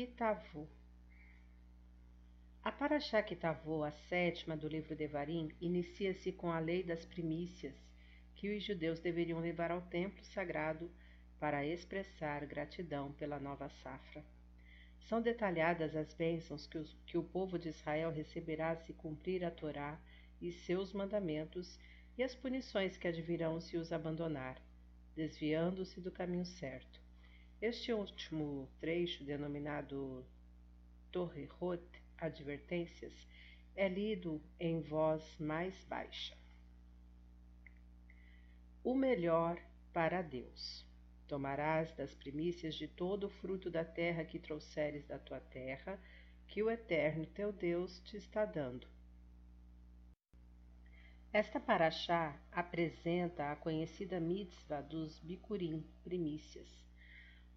Kitavu A Parashá Kitavu, a sétima do livro Devarim, inicia-se com a lei das primícias que os judeus deveriam levar ao templo sagrado para expressar gratidão pela nova safra. São detalhadas as bênçãos que, os, que o povo de Israel receberá se cumprir a Torá e seus mandamentos e as punições que advirão se os abandonar, desviando-se do caminho certo. Este último trecho, denominado Torrehot, Advertências, é lido em voz mais baixa. O melhor para Deus. Tomarás das primícias de todo o fruto da terra que trouxeres da tua terra, que o Eterno teu Deus te está dando. Esta paraxá apresenta a conhecida mitzvah dos bicurim, primícias.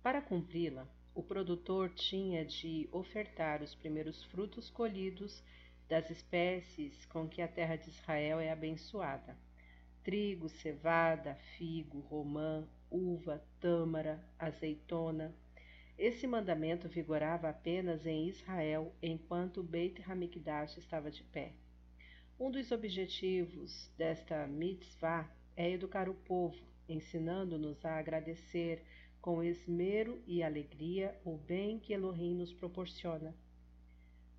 Para cumpri-la, o produtor tinha de ofertar os primeiros frutos colhidos das espécies com que a terra de Israel é abençoada: trigo, cevada, figo, romã, uva, tâmara, azeitona. Esse mandamento vigorava apenas em Israel enquanto Beit Hamikdash estava de pé. Um dos objetivos desta mitzvah é educar o povo, ensinando-nos a agradecer com esmero e alegria o bem que Elohim nos proporciona.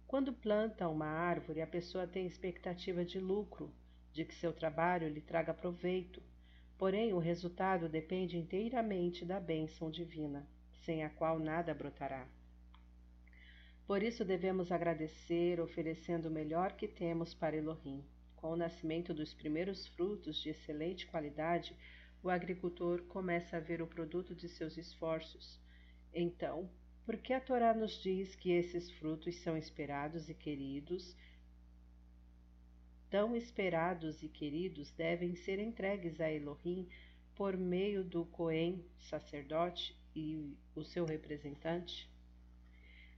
Quando planta uma árvore, a pessoa tem expectativa de lucro, de que seu trabalho lhe traga proveito, Porém, o resultado depende inteiramente da bênção divina, sem a qual nada brotará. Por isso devemos agradecer, oferecendo o melhor que temos para Elohim. Com o nascimento dos primeiros frutos de excelente qualidade, o agricultor começa a ver o produto de seus esforços. Então, por que a Torá nos diz que esses frutos são esperados e queridos tão esperados e queridos devem ser entregues a Elohim por meio do Cohen, sacerdote, e o seu representante?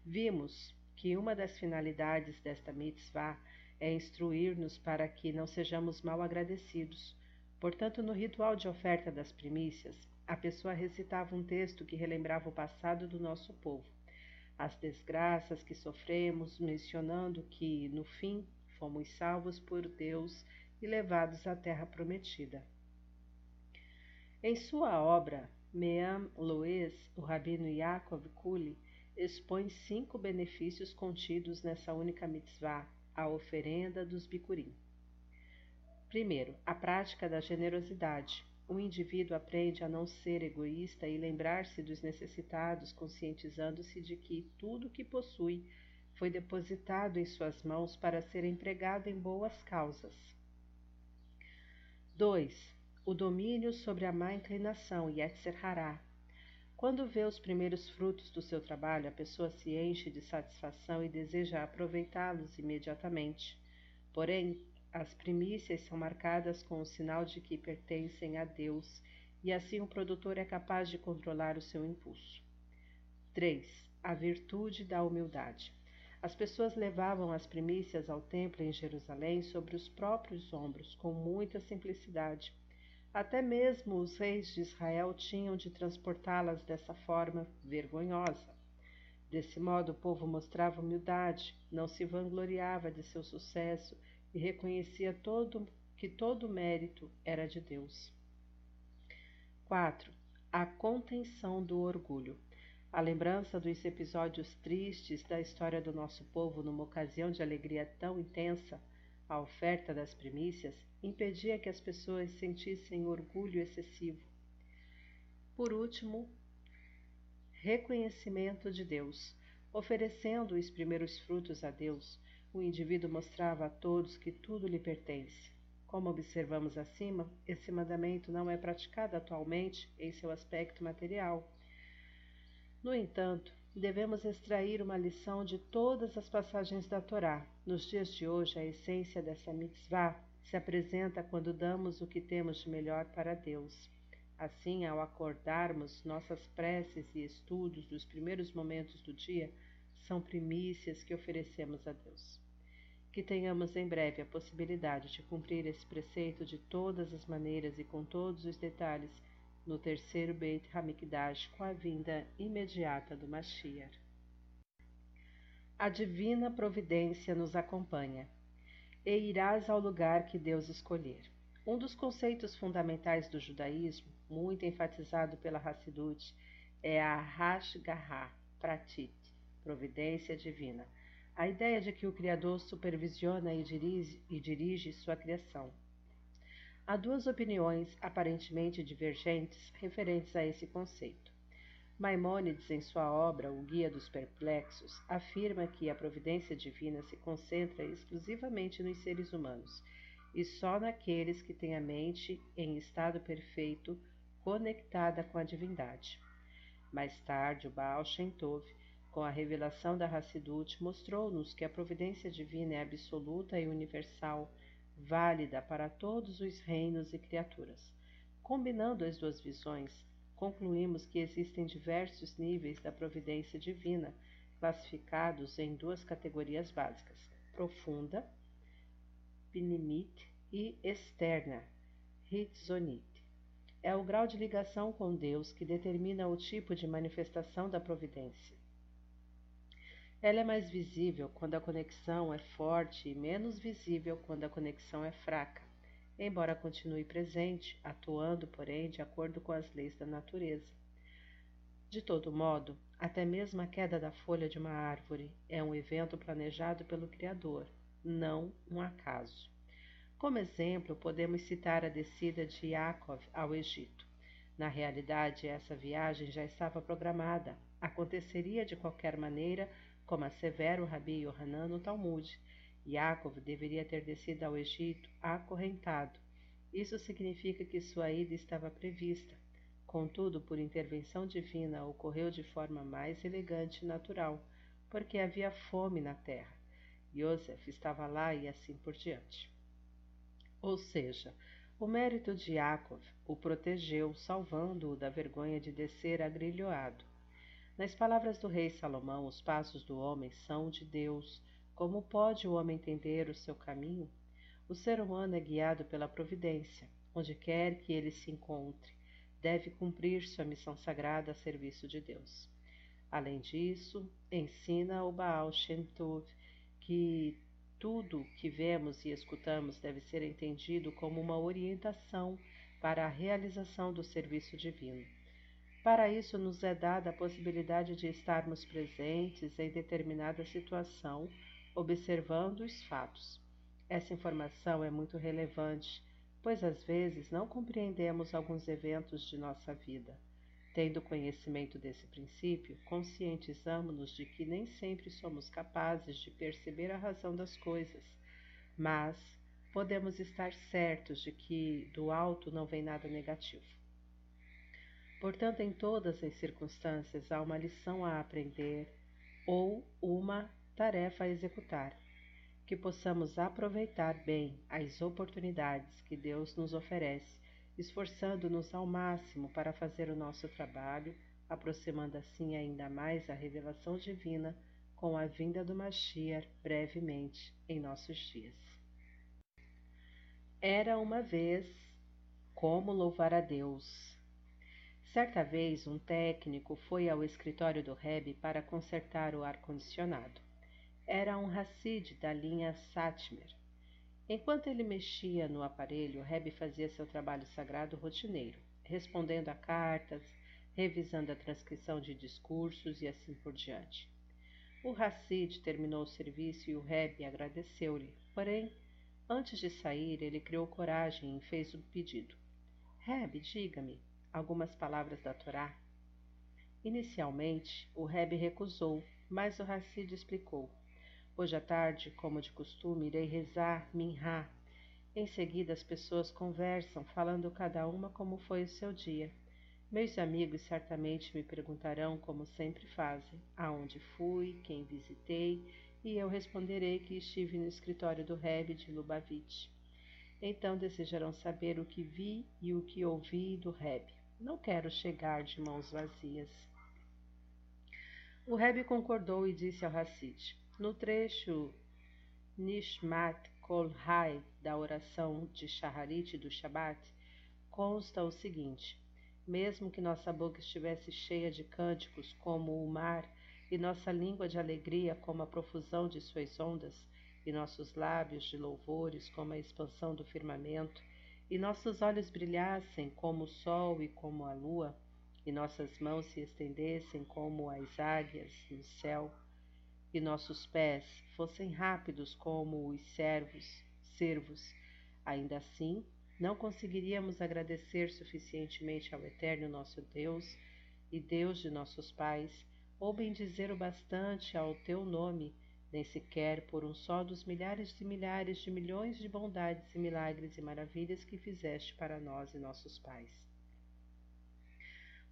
Vimos que uma das finalidades desta mitzvah é instruir-nos para que não sejamos mal agradecidos. Portanto, no ritual de oferta das primícias, a pessoa recitava um texto que relembrava o passado do nosso povo, as desgraças que sofremos, mencionando que, no fim, fomos salvos por Deus e levados à terra prometida. Em sua obra, Meam Loes, o rabino Yaakov Kuli, expõe cinco benefícios contidos nessa única mitzvah, a oferenda dos bicurim. Primeiro, a prática da generosidade. O indivíduo aprende a não ser egoísta e lembrar-se dos necessitados, conscientizando-se de que tudo o que possui foi depositado em suas mãos para ser empregado em boas causas. 2. O domínio sobre a má inclinação, Yetzer Hará. Quando vê os primeiros frutos do seu trabalho, a pessoa se enche de satisfação e deseja aproveitá-los imediatamente. Porém, as primícias são marcadas com o sinal de que pertencem a Deus, e assim o produtor é capaz de controlar o seu impulso. 3. A virtude da humildade. As pessoas levavam as primícias ao templo em Jerusalém sobre os próprios ombros, com muita simplicidade. Até mesmo os reis de Israel tinham de transportá-las dessa forma vergonhosa. Desse modo, o povo mostrava humildade, não se vangloriava de seu sucesso e reconhecia todo, que todo mérito era de Deus. 4. A contenção do orgulho. A lembrança dos episódios tristes da história do nosso povo numa ocasião de alegria tão intensa, a oferta das primícias, impedia que as pessoas sentissem orgulho excessivo. Por último, reconhecimento de Deus. Oferecendo os primeiros frutos a Deus, o indivíduo mostrava a todos que tudo lhe pertence. Como observamos acima, esse mandamento não é praticado atualmente em seu aspecto material no entanto, devemos extrair uma lição de todas as passagens da Torá. Nos dias de hoje, a essência dessa mitzvah se apresenta quando damos o que temos de melhor para Deus. Assim, ao acordarmos, nossas preces e estudos dos primeiros momentos do dia são primícias que oferecemos a Deus. Que tenhamos em breve a possibilidade de cumprir esse preceito de todas as maneiras e com todos os detalhes no terceiro Beit Hamikdash com a vinda imediata do Mashiach. A divina providência nos acompanha, e irás ao lugar que Deus escolher. Um dos conceitos fundamentais do judaísmo, muito enfatizado pela Hassidut, é a Hashgaha Pratit, providência divina, a ideia de que o Criador supervisiona e dirige, e dirige sua criação. Há duas opiniões aparentemente divergentes referentes a esse conceito. Maimônides, em sua obra O Guia dos Perplexos, afirma que a providência divina se concentra exclusivamente nos seres humanos e só naqueles que têm a mente em estado perfeito conectada com a divindade. Mais tarde, o Baal Shem Tov, com a revelação da Hassidut, mostrou-nos que a providência divina é absoluta e universal, válida para todos os reinos e criaturas. Combinando as duas visões, concluímos que existem diversos níveis da providência divina, classificados em duas categorias básicas: profunda, pinimit, e externa, hitzonit. É o grau de ligação com Deus que determina o tipo de manifestação da providência. Ela é mais visível quando a conexão é forte e menos visível quando a conexão é fraca embora continue presente, atuando, porém, de acordo com as leis da natureza. De todo modo, até mesmo a queda da folha de uma árvore é um evento planejado pelo Criador, não um acaso. Como exemplo, podemos citar a descida de Yaakov ao Egito. Na realidade, essa viagem já estava programada. Aconteceria de qualquer maneira, como assevera o Rabi Yohanan no Talmud, Yaakov deveria ter descido ao Egito acorrentado. Isso significa que sua ida estava prevista. Contudo, por intervenção divina, ocorreu de forma mais elegante e natural, porque havia fome na terra. Yosef estava lá e assim por diante. Ou seja, o mérito de Yaakov o protegeu, salvando-o da vergonha de descer agrilhoado. Nas palavras do rei Salomão, os passos do homem são de Deus, como pode o homem entender o seu caminho? O ser humano é guiado pela providência. Onde quer que ele se encontre, deve cumprir sua missão sagrada a serviço de Deus. Além disso, ensina o Baal Shem Tov que tudo que vemos e escutamos deve ser entendido como uma orientação para a realização do serviço divino. Para isso, nos é dada a possibilidade de estarmos presentes em determinada situação observando os fatos. Essa informação é muito relevante, pois às vezes não compreendemos alguns eventos de nossa vida. Tendo conhecimento desse princípio, conscientizamos-nos de que nem sempre somos capazes de perceber a razão das coisas, mas podemos estar certos de que do alto não vem nada negativo. Portanto, em todas as circunstâncias há uma lição a aprender ou uma tarefa a executar, que possamos aproveitar bem as oportunidades que Deus nos oferece, esforçando-nos ao máximo para fazer o nosso trabalho, aproximando assim ainda mais a revelação divina com a vinda do Mashiach brevemente em nossos dias. Era uma vez como louvar a Deus. Certa vez, um técnico foi ao escritório do Rebbe para consertar o ar-condicionado. Era um Hassid da linha Satmer. Enquanto ele mexia no aparelho, Reb fazia seu trabalho sagrado rotineiro, respondendo a cartas, revisando a transcrição de discursos e assim por diante. O Hassid terminou o serviço e o Reb agradeceu-lhe, porém, antes de sair, ele criou coragem e fez o pedido. Reb, diga-me algumas palavras da Torá. Inicialmente, o Reb recusou, mas o Hassid explicou. Hoje à tarde, como de costume, irei rezar Minha. Em seguida, as pessoas conversam, falando cada uma como foi o seu dia. Meus amigos certamente me perguntarão, como sempre fazem, aonde fui, quem visitei, e eu responderei que estive no escritório do Rebbe de Lubavitch. Então desejarão saber o que vi e o que ouvi do Rebbe. Não quero chegar de mãos vazias. O Rebbe concordou e disse ao Hassid: no trecho Nishmat Kol Hai da oração de Shaharit do Shabat, consta o seguinte: Mesmo que nossa boca estivesse cheia de cânticos como o mar, e nossa língua de alegria como a profusão de suas ondas, e nossos lábios de louvores como a expansão do firmamento, e nossos olhos brilhassem como o sol e como a lua, e nossas mãos se estendessem como as águias no céu, e nossos pés fossem rápidos como os servos, cervos, ainda assim não conseguiríamos agradecer suficientemente ao Eterno nosso Deus e Deus de nossos pais, ou bendizer o bastante ao teu nome, nem sequer por um só dos milhares e milhares de milhões de bondades e milagres e maravilhas que fizeste para nós e nossos pais.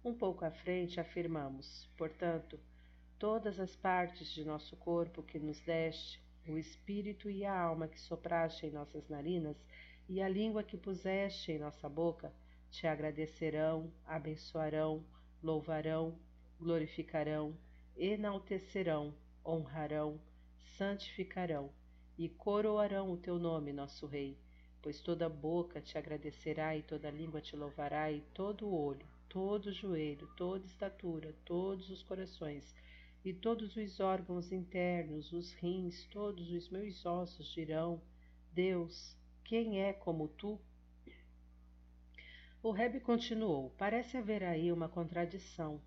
Um pouco à frente afirmamos, portanto, todas as partes de nosso corpo que nos deste, o espírito e a alma que sopraste em nossas narinas, e a língua que puseste em nossa boca, te agradecerão, abençoarão, louvarão, glorificarão, enaltecerão, honrarão, santificarão e coroarão o teu nome, nosso Rei, pois toda boca te agradecerá e toda língua te louvará e todo olho, todo joelho, toda estatura, todos os corações e todos os órgãos internos, os rins, todos os meus ossos dirão: Deus, quem é como tu? O Rebe continuou: Parece haver aí uma contradição.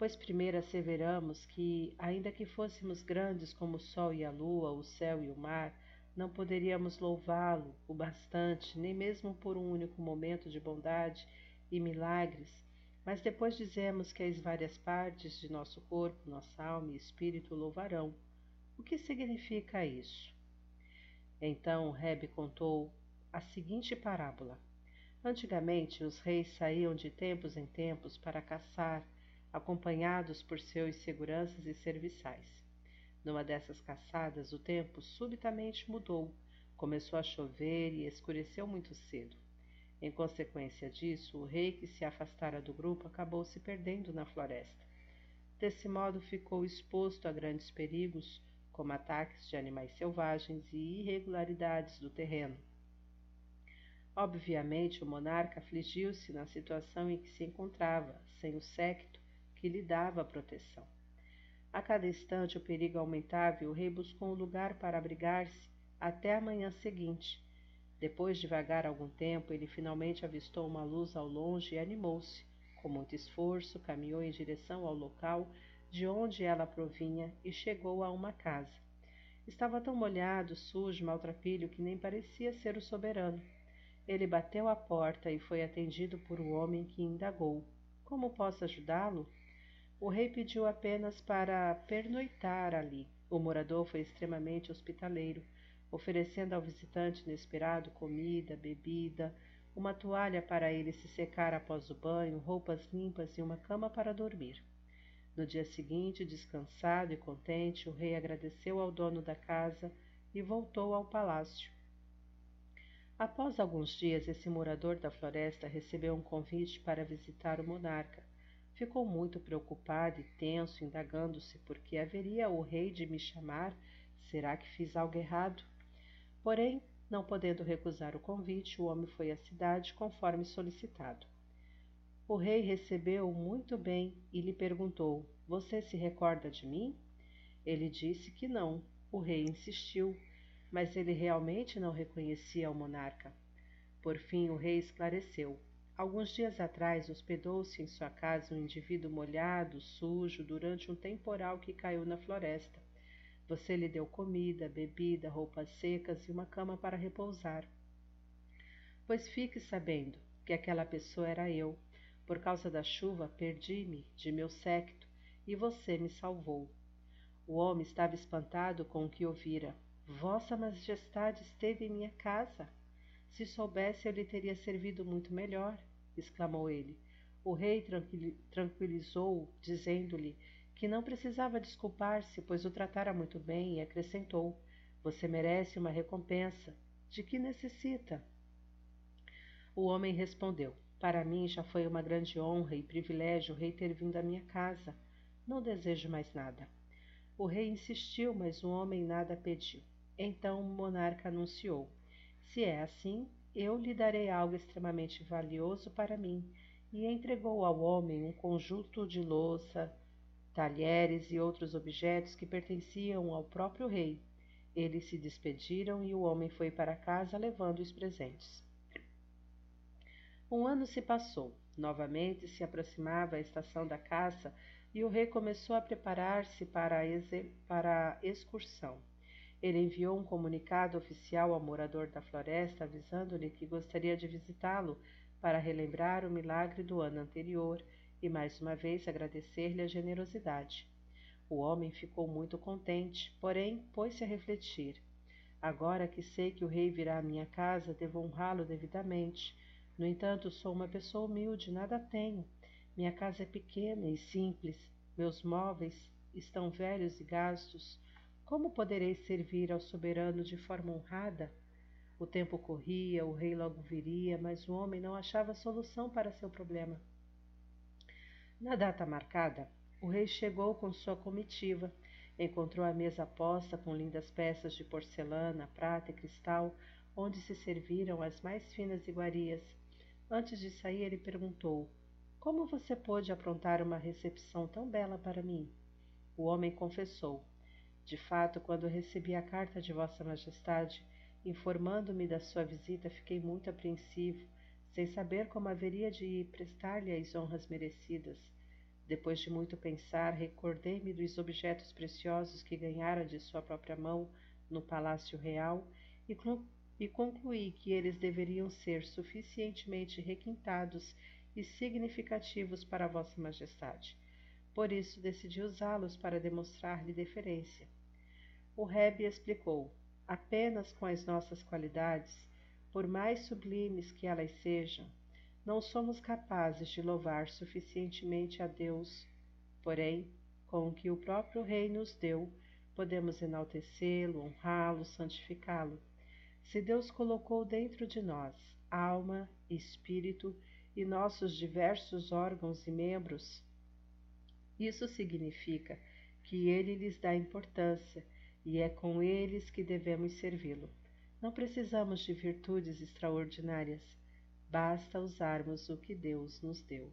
Pois primeiro asseveramos que, ainda que fôssemos grandes como o sol e a lua, o céu e o mar, não poderíamos louvá-lo o bastante, nem mesmo por um único momento de bondade e milagres, mas depois dizemos que as várias partes de nosso corpo, nossa alma e espírito louvarão. O que significa isso? Então Rebe contou a seguinte parábola. Antigamente, os reis saíam de tempos em tempos para caçar, acompanhados por seus seguranças e serviçais. Numa dessas caçadas, o tempo subitamente mudou, começou a chover e escureceu muito cedo. Em consequência disso, o rei que se afastara do grupo acabou se perdendo na floresta. Desse modo, ficou exposto a grandes perigos, como ataques de animais selvagens e irregularidades do terreno. Obviamente, o monarca afligiu-se na situação em que se encontrava, sem o séquito que lhe dava proteção. A cada instante o perigo aumentava e o rei buscou um lugar para abrigar-se até a manhã seguinte. Depois de vagar algum tempo, ele finalmente avistou uma luz ao longe e animou-se. Com muito esforço, caminhou em direção ao local de onde ela provinha e chegou a uma casa. Estava tão molhado, sujo, maltrapilho que nem parecia ser o soberano. Ele bateu à porta e foi atendido por um homem que indagou: Como posso ajudá-lo? O rei pediu apenas para pernoitar ali. O morador foi extremamente hospitaleiro, oferecendo ao visitante inesperado comida, bebida, uma toalha para ele se secar após o banho, roupas limpas e uma cama para dormir. No dia seguinte, descansado e contente, o rei agradeceu ao dono da casa e voltou ao palácio. Após alguns dias, esse morador da floresta recebeu um convite para visitar o monarca. Ficou muito preocupado e tenso, indagando-se por que haveria o rei de me chamar. Será que fiz algo errado? Porém, não podendo recusar o convite, o homem foi à cidade conforme solicitado. O rei recebeu-o muito bem e lhe perguntou: Você se recorda de mim? Ele disse que não. O rei insistiu mas ele realmente não reconhecia o monarca. Por fim, o rei esclareceu. Alguns dias atrás, hospedou-se em sua casa um indivíduo molhado, sujo, durante um temporal que caiu na floresta. Você lhe deu comida, bebida, roupas secas e uma cama para repousar. Pois fique sabendo que aquela pessoa era eu. Por causa da chuva, perdi-me de meu séquito e você me salvou. O homem estava espantado com o que ouvira. Vossa Majestade esteve em minha casa. Se soubesse, eu lhe teria servido muito melhor, exclamou ele. O rei tranquilizou-o, dizendo-lhe que não precisava desculpar-se, pois o tratara muito bem, e acrescentou: Você merece uma recompensa. De que necessita? O homem respondeu: Para mim já foi uma grande honra e privilégio o rei ter vindo à minha casa. Não desejo mais nada. O rei insistiu, mas o homem nada pediu. Então o monarca anunciou: Se é assim, eu lhe darei algo extremamente valioso para mim, e entregou ao homem um conjunto de louça, talheres e outros objetos que pertenciam ao próprio rei. Eles se despediram e o homem foi para casa levando os presentes. Um ano se passou. Novamente se aproximava a estação da caça e o rei começou a preparar-se para, para a excursão. Ele enviou um comunicado oficial ao morador da floresta avisando-lhe que gostaria de visitá-lo para relembrar o milagre do ano anterior e mais uma vez agradecer-lhe a generosidade. O homem ficou muito contente, porém pôs-se a refletir. Agora que sei que o rei virá à minha casa, devo honrá-lo devidamente. No entanto, sou uma pessoa humilde, nada tenho. Minha casa é pequena e simples, meus móveis estão velhos e gastos. Como poderei servir ao soberano de forma honrada? O tempo corria, o rei logo viria, mas o homem não achava solução para seu problema. Na data marcada, o rei chegou com sua comitiva. Encontrou a mesa posta com lindas peças de porcelana, prata e cristal, onde se serviram as mais finas iguarias. Antes de sair, ele perguntou: Como você pôde aprontar uma recepção tão bela para mim? O homem confessou: De fato, quando recebi a carta de Vossa Majestade, informando-me da sua visita, fiquei muito apreensivo sem saber como haveria de prestar-lhe as honras merecidas. Depois de muito pensar, recordei-me dos objetos preciosos que ganhara de sua própria mão no Palácio Real e, e concluí que eles deveriam ser suficientemente requintados e significativos para Vossa Majestade. Por isso decidi usá-los para demonstrar-lhe deferência. O Rebe explicou: apenas com as nossas qualidades por mais sublimes que elas sejam, não somos capazes de louvar suficientemente a Deus. Porém, com o que o próprio Rei nos deu, podemos enaltecê-lo, honrá-lo, santificá-lo. Se Deus colocou dentro de nós alma, espírito e nossos diversos órgãos e membros, isso significa que Ele lhes dá importância e é com eles que devemos servi-lo. Não precisamos de virtudes extraordinárias, basta usarmos o que Deus nos deu.